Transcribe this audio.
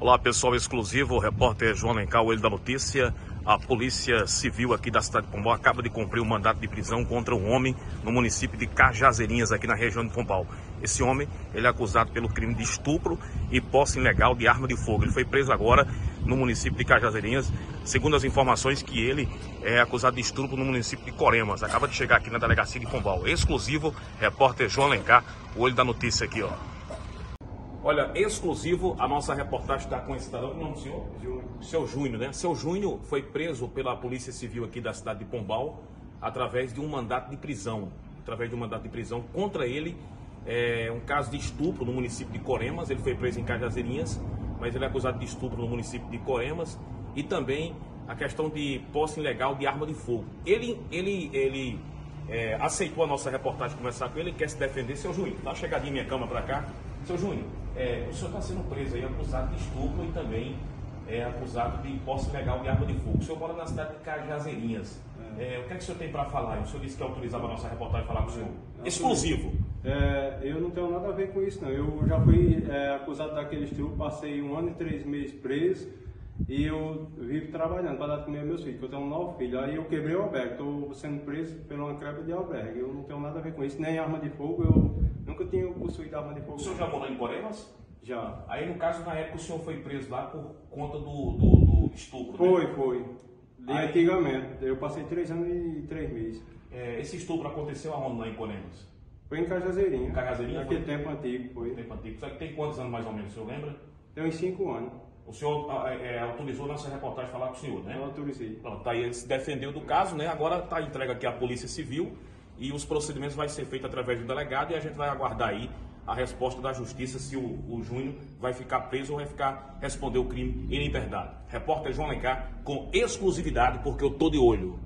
Olá pessoal exclusivo, o repórter João Lencar, o Ele da Notícia. A Polícia Civil aqui da cidade de Pombal acaba de cumprir um mandato de prisão contra um homem no município de Cajazeirinhas, aqui na região de Pombal. Esse homem, ele é acusado pelo crime de estupro e posse ilegal de arma de fogo. Ele foi preso agora no município de Cajazeirinhas, segundo as informações que ele é acusado de estupro no município de Coremas. Acaba de chegar aqui na delegacia de Pombal. Exclusivo, repórter João Lencar, o Olho da Notícia aqui, ó. Olha, exclusivo, a nossa reportagem está com esse cidadão, nome do senhor? Júnior. Seu Júnior, né? Seu Júnior foi preso pela Polícia Civil aqui da cidade de Pombal através de um mandato de prisão. Através de um mandato de prisão contra ele, é, um caso de estupro no município de Coremas. Ele foi preso em Cajazeirinhas, mas ele é acusado de estupro no município de Coremas e também a questão de posse ilegal de arma de fogo. Ele, ele, ele é, aceitou a nossa reportagem conversar com ele, quer se defender. Seu Júnior, dá uma chegadinha minha cama para cá. Seu Júnior, é, o senhor está sendo preso aí, acusado de estupro e também é acusado de posse ilegal de arma de fogo. O senhor mora na cidade de Cajazeirinhas. É. É, o que é que o senhor tem para falar? O senhor disse que autorizava a nossa reportagem falar com o senhor. É, Exclusivo. É, eu não tenho nada a ver com isso, não. Eu já fui acusado daquele estupro, passei um ano e três meses preso e eu vivo trabalhando para dar de comer meus filhos, porque eu tenho nove filhos. Aí eu quebrei o albergue, estou sendo preso pela uma de albergue. Eu não tenho nada a ver com isso, nem arma de fogo, eu nunca tinha possuído arma de fogo. O senhor já morou em Coremas? Já. Aí, no caso, na época, o senhor foi preso lá por conta do, do, do estupro, Foi, né? foi. De Aí- antigamente. Eu passei três anos e três meses. É, esse estupro aconteceu aonde lá em Coremas? Foi em Cajazeirinha. Em Cajazeirinha Naquele foi? tempo antigo, foi. Tempo antigo. Só que tem quantos anos mais ou menos, o senhor lembra? Tem uns cinco anos. O senhor ah, é, autorizou nossa reportagem falar com o senhor, né? Eu autorizei. Pronto, tá aí, ele se defendeu do caso, né? Agora está entregue aqui à Polícia Civil e os procedimentos vai ser feito através do delegado e a gente vai aguardar aí a resposta da justiça se o, o Júnior vai ficar preso ou vai ficar responder o crime em liberdade. Repórter João Lencar com exclusividade porque eu tô de olho.